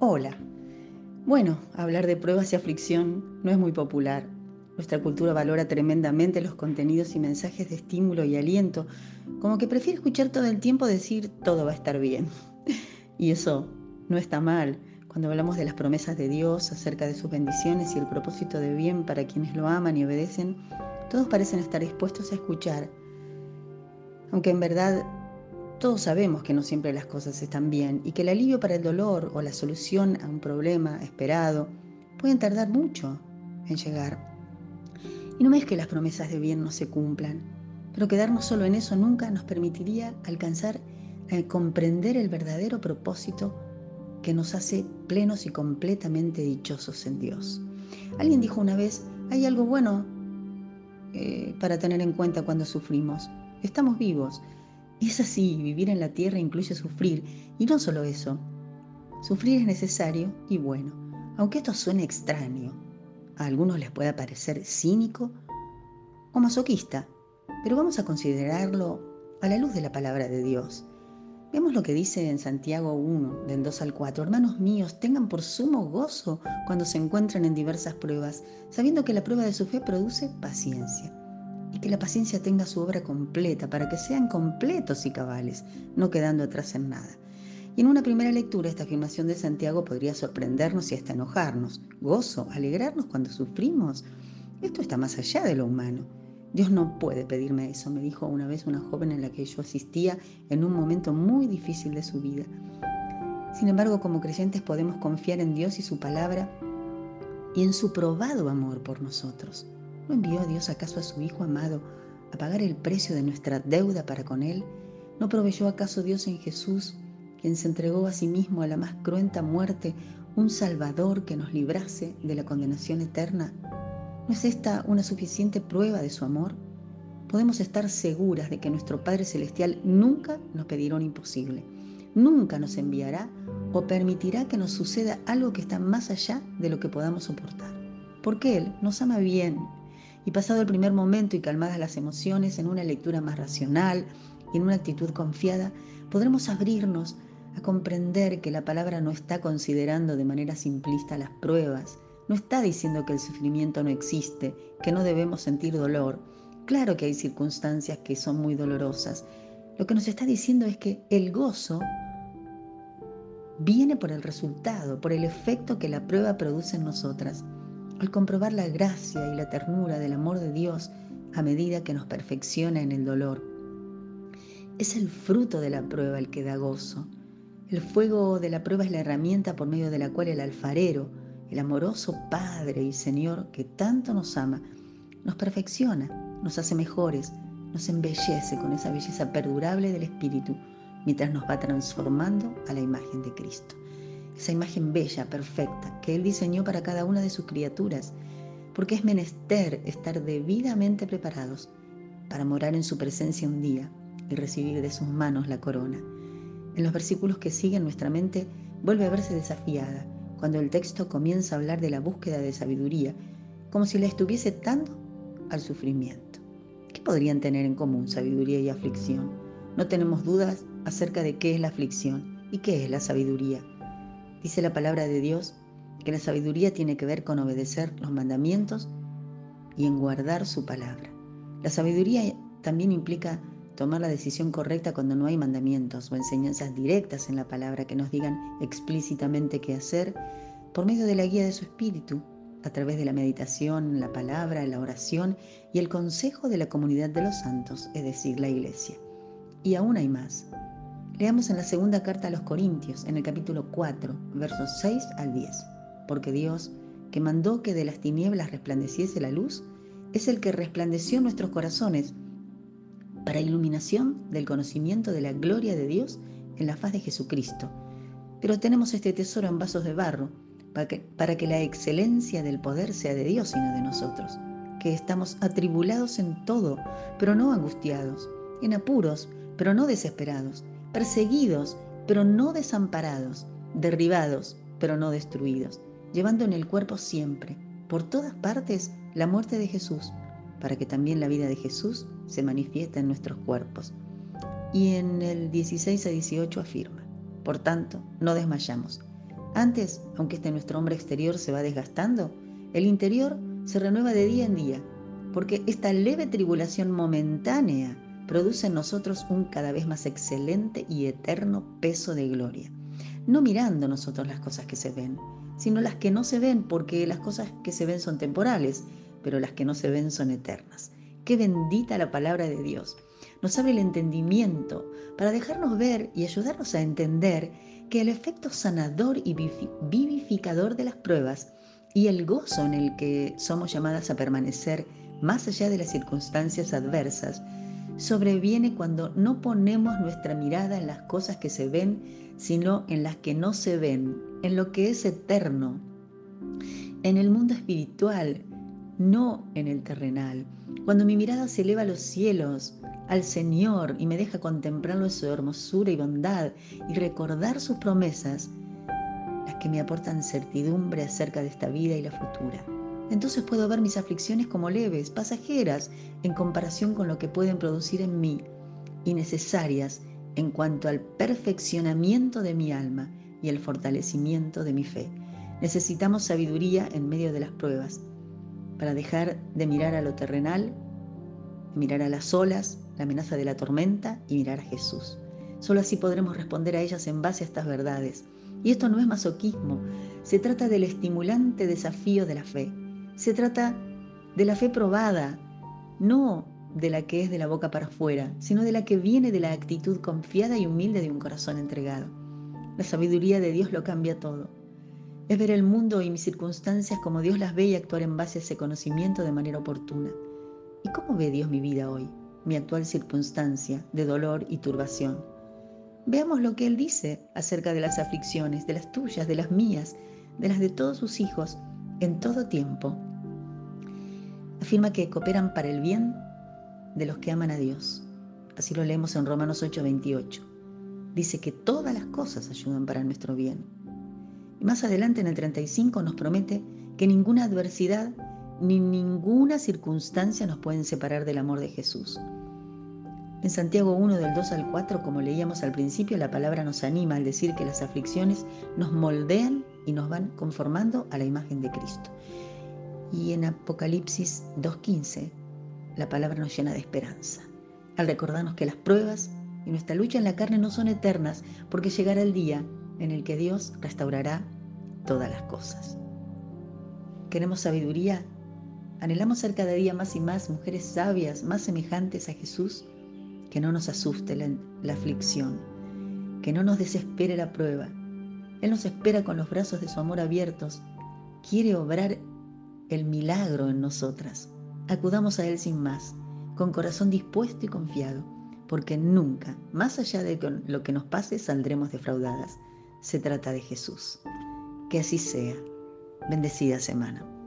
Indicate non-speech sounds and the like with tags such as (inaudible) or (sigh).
Hola. Bueno, hablar de pruebas y aflicción no es muy popular. Nuestra cultura valora tremendamente los contenidos y mensajes de estímulo y aliento, como que prefiere escuchar todo el tiempo decir todo va a estar bien. (laughs) Y eso no está mal cuando hablamos de las promesas de Dios acerca de sus bendiciones y el propósito de bien para quienes lo aman y obedecen. Todos parecen estar dispuestos a escuchar, aunque en verdad todos sabemos que no siempre las cosas están bien y que el alivio para el dolor o la solución a un problema esperado pueden tardar mucho en llegar. Y no es que las promesas de bien no se cumplan, pero quedarnos solo en eso nunca nos permitiría alcanzar a comprender el verdadero propósito que nos hace plenos y completamente dichosos en Dios. Alguien dijo una vez, hay algo bueno eh, para tener en cuenta cuando sufrimos. Estamos vivos, es así, vivir en la tierra incluye sufrir, y no solo eso. Sufrir es necesario y bueno, aunque esto suene extraño, a algunos les pueda parecer cínico o masoquista, pero vamos a considerarlo a la luz de la palabra de Dios. Vemos lo que dice en Santiago 1, del 2 al 4. Hermanos míos, tengan por sumo gozo cuando se encuentran en diversas pruebas, sabiendo que la prueba de su fe produce paciencia que la paciencia tenga su obra completa para que sean completos y cabales, no quedando atrás en nada. Y en una primera lectura esta afirmación de Santiago podría sorprendernos y hasta enojarnos. Gozo, alegrarnos cuando sufrimos. Esto está más allá de lo humano. Dios no puede pedirme eso, me dijo una vez una joven en la que yo asistía en un momento muy difícil de su vida. Sin embargo, como creyentes podemos confiar en Dios y su palabra y en su probado amor por nosotros. ¿No envió Dios acaso a su Hijo amado a pagar el precio de nuestra deuda para con Él? ¿No proveyó acaso Dios en Jesús, quien se entregó a sí mismo a la más cruenta muerte, un Salvador que nos librase de la condenación eterna? ¿No es esta una suficiente prueba de su amor? Podemos estar seguras de que nuestro Padre Celestial nunca nos pedirá un imposible, nunca nos enviará o permitirá que nos suceda algo que está más allá de lo que podamos soportar, porque Él nos ama bien y pasado el primer momento y calmadas las emociones, en una lectura más racional y en una actitud confiada, podremos abrirnos a comprender que la palabra no está considerando de manera simplista las pruebas, no está diciendo que el sufrimiento no existe, que no debemos sentir dolor. Claro que hay circunstancias que son muy dolorosas. Lo que nos está diciendo es que el gozo viene por el resultado, por el efecto que la prueba produce en nosotras al comprobar la gracia y la ternura del amor de Dios a medida que nos perfecciona en el dolor. Es el fruto de la prueba el que da gozo. El fuego de la prueba es la herramienta por medio de la cual el alfarero, el amoroso Padre y Señor que tanto nos ama, nos perfecciona, nos hace mejores, nos embellece con esa belleza perdurable del Espíritu, mientras nos va transformando a la imagen de Cristo esa imagen bella, perfecta, que Él diseñó para cada una de sus criaturas, porque es menester estar debidamente preparados para morar en su presencia un día y recibir de sus manos la corona. En los versículos que siguen nuestra mente vuelve a verse desafiada cuando el texto comienza a hablar de la búsqueda de sabiduría, como si la estuviese dando al sufrimiento. ¿Qué podrían tener en común sabiduría y aflicción? No tenemos dudas acerca de qué es la aflicción y qué es la sabiduría. Dice la palabra de Dios que la sabiduría tiene que ver con obedecer los mandamientos y en guardar su palabra. La sabiduría también implica tomar la decisión correcta cuando no hay mandamientos o enseñanzas directas en la palabra que nos digan explícitamente qué hacer por medio de la guía de su espíritu, a través de la meditación, la palabra, la oración y el consejo de la comunidad de los santos, es decir, la iglesia. Y aún hay más. Leamos en la segunda carta a los Corintios, en el capítulo 4, versos 6 al 10. Porque Dios, que mandó que de las tinieblas resplandeciese la luz, es el que resplandeció nuestros corazones para iluminación del conocimiento de la gloria de Dios en la faz de Jesucristo. Pero tenemos este tesoro en vasos de barro, para que, la excelencia del poder sea de Dios y no de nosotros, que estamos atribulados en todo, pero no angustiados, en apuros, pero no desesperados perseguidos, pero no desamparados, derribados, pero no destruidos, llevando en el cuerpo siempre, por todas partes, la muerte de Jesús, para que también la vida de Jesús se manifieste en nuestros cuerpos. Y en el 16 a 18 afirma, por tanto, no desmayamos. Antes, aunque este nuestro hombre exterior se va desgastando, el interior se renueva de día en día, porque esta leve tribulación momentánea produce en nosotros un cada vez más excelente y eterno peso de gloria. No mirando nosotros las cosas que se ven, sino las que no se ven, porque las cosas que se ven son temporales, pero las que no se ven son eternas. Qué bendita la palabra de Dios. Nos abre el entendimiento para dejarnos ver y ayudarnos a entender que el efecto sanador y vivificador de las pruebas y el gozo en el que somos llamadas a permanecer más allá de las circunstancias adversas sobreviene cuando no ponemos nuestra mirada en las cosas que se ven, sino en las que no se ven, en lo que es eterno, en el mundo espiritual, no en el terrenal. Cuando mi mirada se eleva a los cielos, al Señor, y me deja contemplarlo en su hermosura y bondad y recordar sus promesas, las que me aportan certidumbre acerca de esta vida y la futura. Entonces puedo ver mis aflicciones como leves, pasajeras, en comparación con lo que pueden producir en mí y necesarias en cuanto al perfeccionamiento de mi alma y el fortalecimiento de mi fe. Necesitamos sabiduría en medio de las pruebas para dejar de mirar a lo terrenal, mirar a las olas, la amenaza de la tormenta y mirar a Jesús. Solo así podremos responder a ellas en base a estas verdades. Y esto no es masoquismo, se trata del estimulante desafío de la fe. Se trata de la fe probada, no de la que es de la boca para afuera, sino de la que viene de la actitud confiada y humilde de un corazón entregado. La sabiduría de Dios lo cambia todo. Es ver el mundo y mis circunstancias como Dios las ve y actuar en base a ese conocimiento de manera oportuna. ¿Y cómo ve Dios mi vida hoy, mi actual circunstancia de dolor y turbación? Veamos lo que Él dice acerca de las aflicciones, de las tuyas, de las mías, de las de todos sus hijos, en todo tiempo. Afirma que cooperan para el bien de los que aman a Dios. Así lo leemos en Romanos 8:28. Dice que todas las cosas ayudan para nuestro bien. Y más adelante en el 35 nos promete que ninguna adversidad ni ninguna circunstancia nos pueden separar del amor de Jesús. En Santiago 1 del 2 al 4, como leíamos al principio, la palabra nos anima al decir que las aflicciones nos moldean y nos van conformando a la imagen de Cristo. Y en Apocalipsis 2.15, la palabra nos llena de esperanza, al recordarnos que las pruebas y nuestra lucha en la carne no son eternas, porque llegará el día en el que Dios restaurará todas las cosas. ¿Queremos sabiduría? Anhelamos ser cada día más y más mujeres sabias, más semejantes a Jesús que no nos asuste la, aflicción, que no nos desespere la prueba. Él nos espera con los brazos de su amor abiertos, quiere obrar el milagro en nosotras. Acudamos a Él sin más, con corazón dispuesto y confiado, porque nunca, más allá de lo que nos pase, saldremos defraudadas. Se trata de Jesús. Que así sea. Bendecida semana.